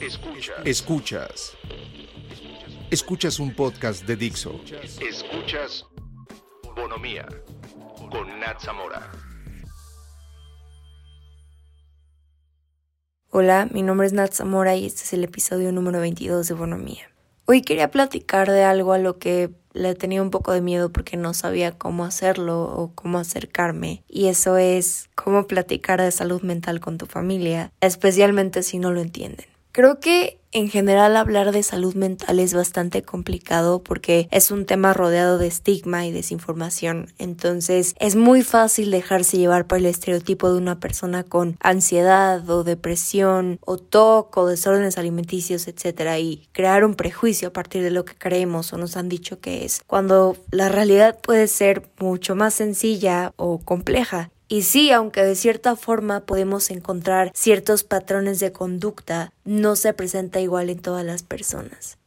Escuchas. Escuchas. Escuchas un podcast de Dixo. Escuchas Bonomía con Nat Zamora. Hola, mi nombre es Nat Zamora y este es el episodio número 22 de Bonomía. Hoy quería platicar de algo a lo que le tenía un poco de miedo porque no sabía cómo hacerlo o cómo acercarme. Y eso es cómo platicar de salud mental con tu familia, especialmente si no lo entienden. Creo que en general hablar de salud mental es bastante complicado porque es un tema rodeado de estigma y desinformación. Entonces es muy fácil dejarse llevar por el estereotipo de una persona con ansiedad o depresión o TOC o desórdenes alimenticios, etc. y crear un prejuicio a partir de lo que creemos o nos han dicho que es, cuando la realidad puede ser mucho más sencilla o compleja. Y sí, aunque de cierta forma podemos encontrar ciertos patrones de conducta, no se presenta igual en todas las personas.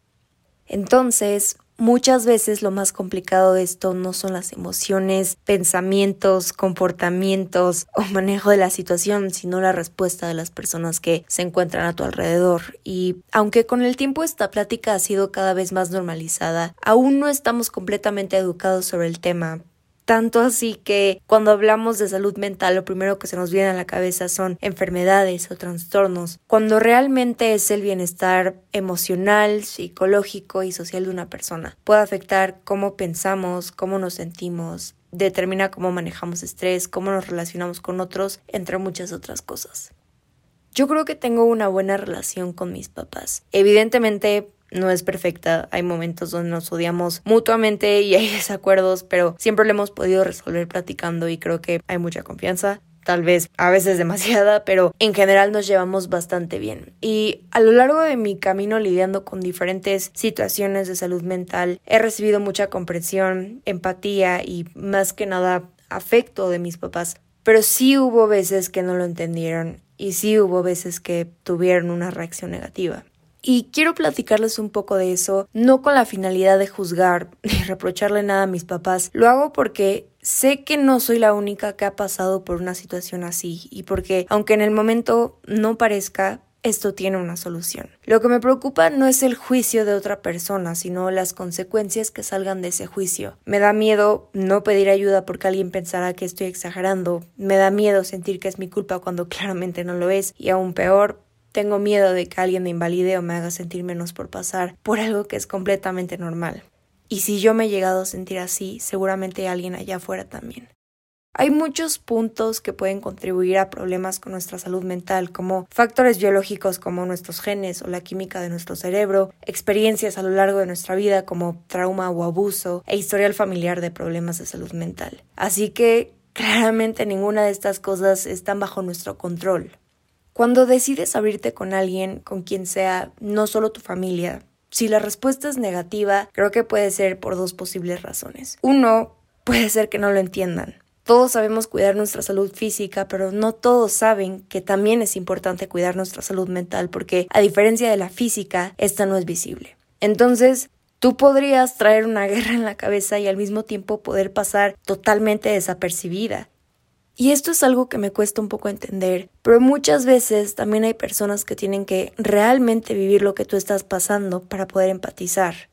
Entonces, muchas veces lo más complicado de esto no son las emociones, pensamientos, comportamientos o manejo de la situación, sino la respuesta de las personas que se encuentran a tu alrededor. Y aunque con el tiempo esta plática ha sido cada vez más normalizada, aún no estamos completamente educados sobre el tema, tanto así que cuando hablamos de salud mental lo primero que se nos viene a la cabeza son enfermedades o trastornos, cuando realmente es el bienestar emocional, psicológico y social de una persona. Puede afectar cómo pensamos, cómo nos sentimos, determina cómo manejamos estrés, cómo nos relacionamos con otros, entre muchas otras cosas. Yo creo que tengo una buena relación con mis papás. Evidentemente no es perfecta, hay momentos donde nos odiamos mutuamente y hay desacuerdos, pero siempre lo hemos podido resolver platicando y creo que hay mucha confianza tal vez a veces demasiada, pero en general nos llevamos bastante bien. Y a lo largo de mi camino lidiando con diferentes situaciones de salud mental, he recibido mucha comprensión, empatía y más que nada afecto de mis papás. Pero sí hubo veces que no lo entendieron y sí hubo veces que tuvieron una reacción negativa. Y quiero platicarles un poco de eso, no con la finalidad de juzgar ni reprocharle nada a mis papás. Lo hago porque sé que no soy la única que ha pasado por una situación así y porque, aunque en el momento no parezca, esto tiene una solución. Lo que me preocupa no es el juicio de otra persona, sino las consecuencias que salgan de ese juicio. Me da miedo no pedir ayuda porque alguien pensará que estoy exagerando. Me da miedo sentir que es mi culpa cuando claramente no lo es. Y aún peor, tengo miedo de que alguien me invalide o me haga sentir menos por pasar por algo que es completamente normal. Y si yo me he llegado a sentir así, seguramente alguien allá afuera también. Hay muchos puntos que pueden contribuir a problemas con nuestra salud mental, como factores biológicos como nuestros genes o la química de nuestro cerebro, experiencias a lo largo de nuestra vida como trauma o abuso, e historial familiar de problemas de salud mental. Así que claramente ninguna de estas cosas están bajo nuestro control. Cuando decides abrirte con alguien, con quien sea, no solo tu familia, si la respuesta es negativa, creo que puede ser por dos posibles razones. Uno, puede ser que no lo entiendan. Todos sabemos cuidar nuestra salud física, pero no todos saben que también es importante cuidar nuestra salud mental porque, a diferencia de la física, esta no es visible. Entonces, tú podrías traer una guerra en la cabeza y al mismo tiempo poder pasar totalmente desapercibida. Y esto es algo que me cuesta un poco entender, pero muchas veces también hay personas que tienen que realmente vivir lo que tú estás pasando para poder empatizar.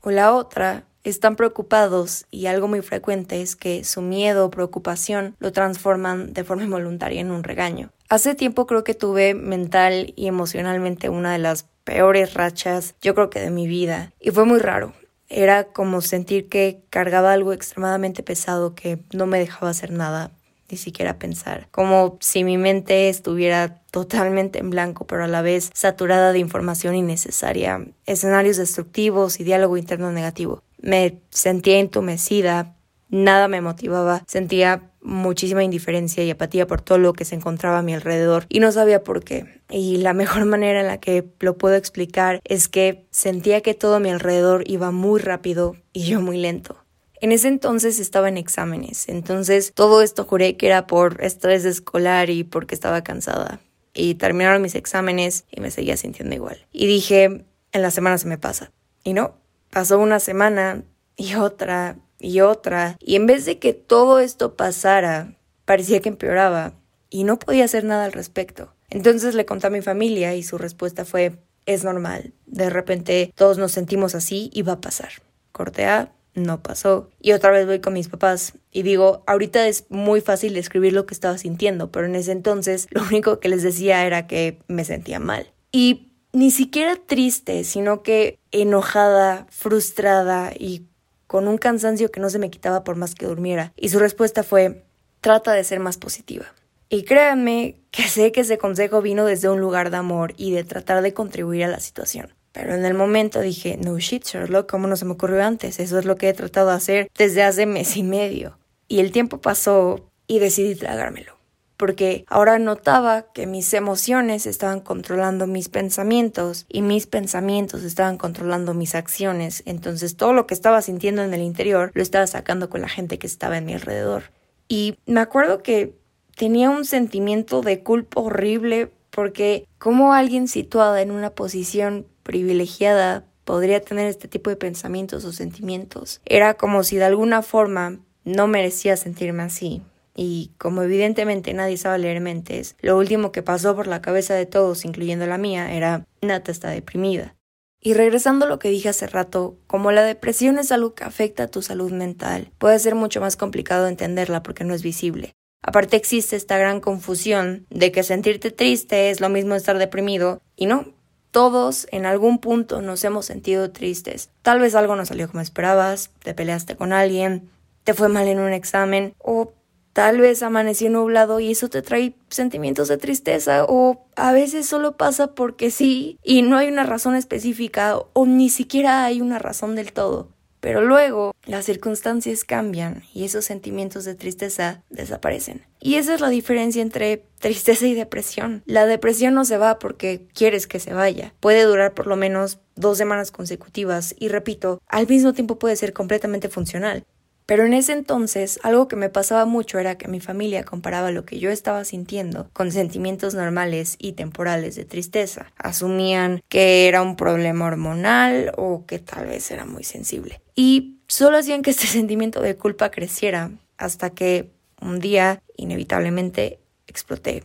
O la otra, están preocupados y algo muy frecuente es que su miedo o preocupación lo transforman de forma involuntaria en un regaño. Hace tiempo creo que tuve mental y emocionalmente una de las peores rachas, yo creo que de mi vida, y fue muy raro. Era como sentir que cargaba algo extremadamente pesado que no me dejaba hacer nada, ni siquiera pensar. Como si mi mente estuviera totalmente en blanco, pero a la vez saturada de información innecesaria, escenarios destructivos y diálogo interno negativo. Me sentía entumecida, nada me motivaba, sentía muchísima indiferencia y apatía por todo lo que se encontraba a mi alrededor y no sabía por qué. Y la mejor manera en la que lo puedo explicar es que sentía que todo a mi alrededor iba muy rápido y yo muy lento. En ese entonces estaba en exámenes, entonces todo esto juré que era por estrés escolar y porque estaba cansada. Y terminaron mis exámenes y me seguía sintiendo igual. Y dije, en la semana se me pasa. Y no, pasó una semana y otra y otra, y en vez de que todo esto pasara, parecía que empeoraba y no podía hacer nada al respecto. Entonces le conté a mi familia y su respuesta fue, es normal, de repente todos nos sentimos así y va a pasar. Corte A, no pasó. Y otra vez voy con mis papás y digo, ahorita es muy fácil describir lo que estaba sintiendo, pero en ese entonces lo único que les decía era que me sentía mal. Y ni siquiera triste, sino que enojada, frustrada y con un cansancio que no se me quitaba por más que durmiera. Y su respuesta fue, trata de ser más positiva. Y créanme que sé que ese consejo vino desde un lugar de amor y de tratar de contribuir a la situación. Pero en el momento dije, no shit, Sherlock, ¿cómo no se me ocurrió antes? Eso es lo que he tratado de hacer desde hace mes y medio. Y el tiempo pasó y decidí tragármelo. Porque ahora notaba que mis emociones estaban controlando mis pensamientos y mis pensamientos estaban controlando mis acciones. Entonces todo lo que estaba sintiendo en el interior lo estaba sacando con la gente que estaba en mi alrededor. Y me acuerdo que tenía un sentimiento de culpa horrible porque como alguien situada en una posición privilegiada podría tener este tipo de pensamientos o sentimientos. Era como si de alguna forma no merecía sentirme así. Y como evidentemente nadie sabe leer mentes, lo último que pasó por la cabeza de todos, incluyendo la mía, era Nata está deprimida. Y regresando a lo que dije hace rato, como la depresión es algo que afecta a tu salud mental, puede ser mucho más complicado entenderla porque no es visible. Aparte existe esta gran confusión de que sentirte triste es lo mismo estar deprimido y no. Todos en algún punto nos hemos sentido tristes. Tal vez algo no salió como esperabas, te peleaste con alguien, te fue mal en un examen o tal vez amaneció nublado y eso te trae sentimientos de tristeza o a veces solo pasa porque sí y no hay una razón específica o ni siquiera hay una razón del todo. Pero luego las circunstancias cambian y esos sentimientos de tristeza desaparecen. Y esa es la diferencia entre tristeza y depresión. La depresión no se va porque quieres que se vaya. Puede durar por lo menos dos semanas consecutivas y repito, al mismo tiempo puede ser completamente funcional. Pero en ese entonces algo que me pasaba mucho era que mi familia comparaba lo que yo estaba sintiendo con sentimientos normales y temporales de tristeza. Asumían que era un problema hormonal o que tal vez era muy sensible. Y solo hacían que este sentimiento de culpa creciera hasta que un día inevitablemente exploté.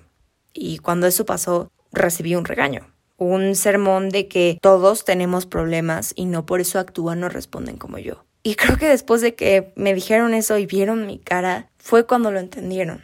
Y cuando eso pasó, recibí un regaño un sermón de que todos tenemos problemas y no por eso actúan o responden como yo. Y creo que después de que me dijeron eso y vieron mi cara, fue cuando lo entendieron.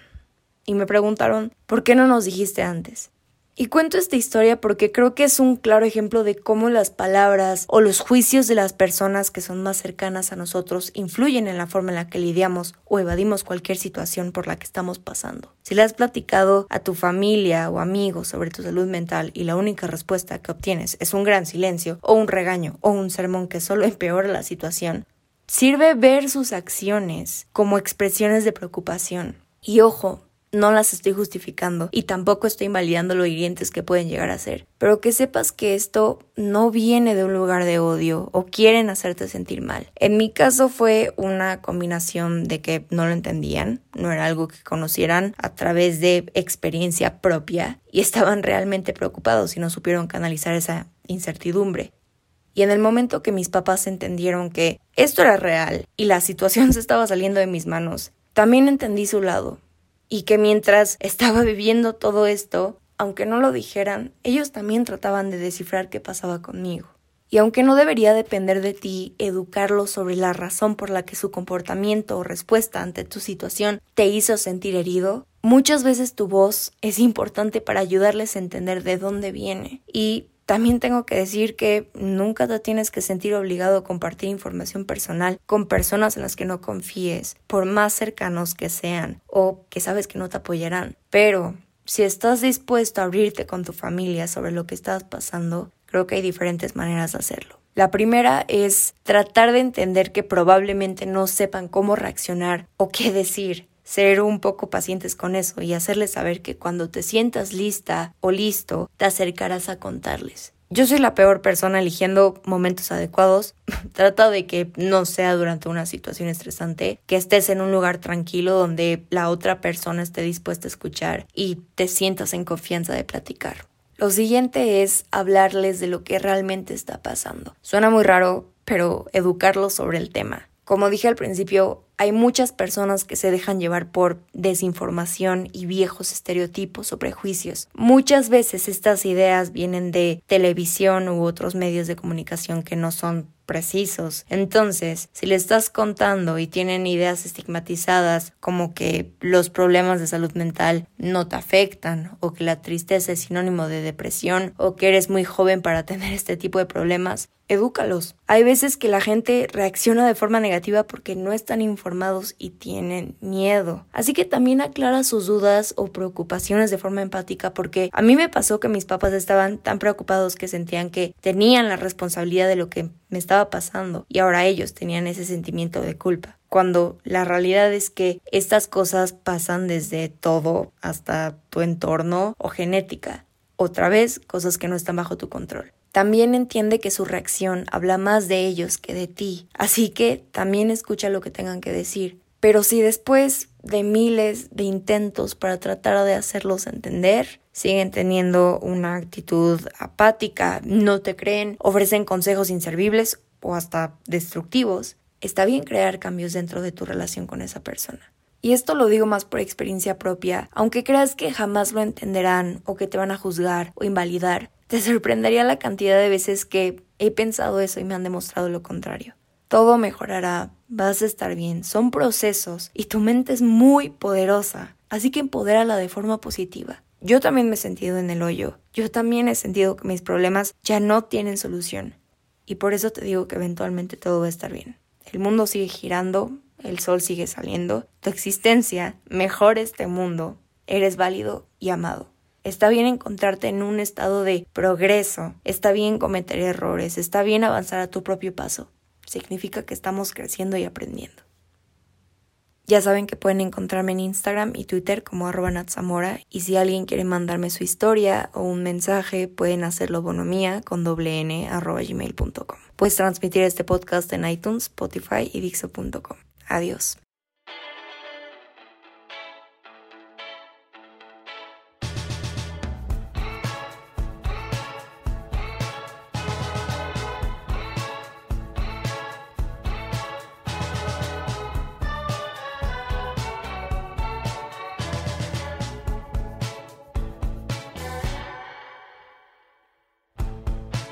Y me preguntaron, ¿por qué no nos dijiste antes? Y cuento esta historia porque creo que es un claro ejemplo de cómo las palabras o los juicios de las personas que son más cercanas a nosotros influyen en la forma en la que lidiamos o evadimos cualquier situación por la que estamos pasando. Si le has platicado a tu familia o amigos sobre tu salud mental y la única respuesta que obtienes es un gran silencio o un regaño o un sermón que solo empeora la situación, Sirve ver sus acciones como expresiones de preocupación. Y ojo, no las estoy justificando y tampoco estoy invalidando lo hirientes que pueden llegar a ser, pero que sepas que esto no viene de un lugar de odio o quieren hacerte sentir mal. En mi caso fue una combinación de que no lo entendían, no era algo que conocieran a través de experiencia propia y estaban realmente preocupados y no supieron canalizar esa incertidumbre. Y en el momento que mis papás entendieron que esto era real y la situación se estaba saliendo de mis manos, también entendí su lado. Y que mientras estaba viviendo todo esto, aunque no lo dijeran, ellos también trataban de descifrar qué pasaba conmigo. Y aunque no debería depender de ti educarlos sobre la razón por la que su comportamiento o respuesta ante tu situación te hizo sentir herido, muchas veces tu voz es importante para ayudarles a entender de dónde viene. Y también tengo que decir que nunca te tienes que sentir obligado a compartir información personal con personas en las que no confíes, por más cercanos que sean o que sabes que no te apoyarán. Pero si estás dispuesto a abrirte con tu familia sobre lo que estás pasando, creo que hay diferentes maneras de hacerlo. La primera es tratar de entender que probablemente no sepan cómo reaccionar o qué decir ser un poco pacientes con eso y hacerles saber que cuando te sientas lista o listo, te acercarás a contarles. Yo soy la peor persona eligiendo momentos adecuados. Trata de que no sea durante una situación estresante, que estés en un lugar tranquilo donde la otra persona esté dispuesta a escuchar y te sientas en confianza de platicar. Lo siguiente es hablarles de lo que realmente está pasando. Suena muy raro, pero educarlos sobre el tema. Como dije al principio, hay muchas personas que se dejan llevar por desinformación y viejos estereotipos o prejuicios. Muchas veces estas ideas vienen de televisión u otros medios de comunicación que no son precisos. Entonces, si le estás contando y tienen ideas estigmatizadas como que los problemas de salud mental no te afectan o que la tristeza es sinónimo de depresión o que eres muy joven para tener este tipo de problemas, edúcalos. Hay veces que la gente reacciona de forma negativa porque no están informados y tienen miedo. Así que también aclara sus dudas o preocupaciones de forma empática porque a mí me pasó que mis papás estaban tan preocupados que sentían que tenían la responsabilidad de lo que me estaba pasando y ahora ellos tenían ese sentimiento de culpa cuando la realidad es que estas cosas pasan desde todo hasta tu entorno o genética. Otra vez, cosas que no están bajo tu control. También entiende que su reacción habla más de ellos que de ti, así que también escucha lo que tengan que decir. Pero si después de miles de intentos para tratar de hacerlos entender, siguen teniendo una actitud apática, no te creen, ofrecen consejos inservibles o hasta destructivos, está bien crear cambios dentro de tu relación con esa persona. Y esto lo digo más por experiencia propia, aunque creas que jamás lo entenderán o que te van a juzgar o invalidar, te sorprendería la cantidad de veces que he pensado eso y me han demostrado lo contrario. Todo mejorará, vas a estar bien, son procesos y tu mente es muy poderosa, así que empodérala de forma positiva. Yo también me he sentido en el hoyo, yo también he sentido que mis problemas ya no tienen solución y por eso te digo que eventualmente todo va a estar bien. El mundo sigue girando, el sol sigue saliendo, tu existencia mejora este mundo, eres válido y amado. Está bien encontrarte en un estado de progreso, está bien cometer errores, está bien avanzar a tu propio paso. Significa que estamos creciendo y aprendiendo. Ya saben que pueden encontrarme en Instagram y Twitter como arroba y si alguien quiere mandarme su historia o un mensaje pueden hacerlo bonomía con doble n arroba gmail.com. Puedes transmitir este podcast en iTunes, Spotify y Dixo.com. Adiós.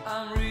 I'm real.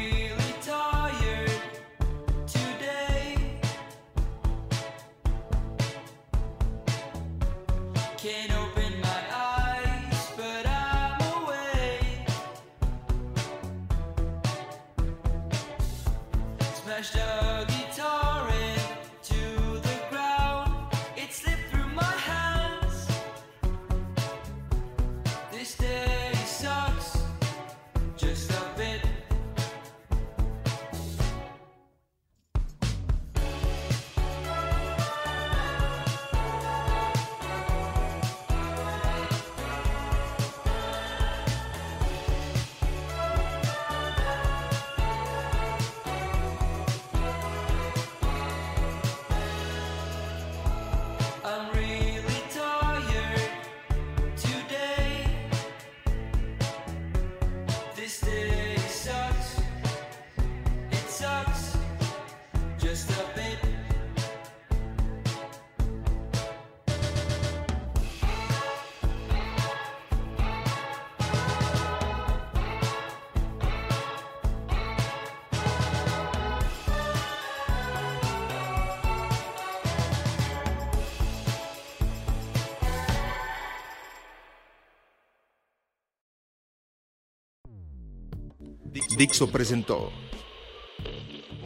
Dixo presentó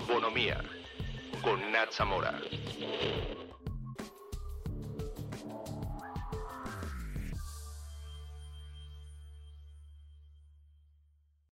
Bonomía con Nat Zamora.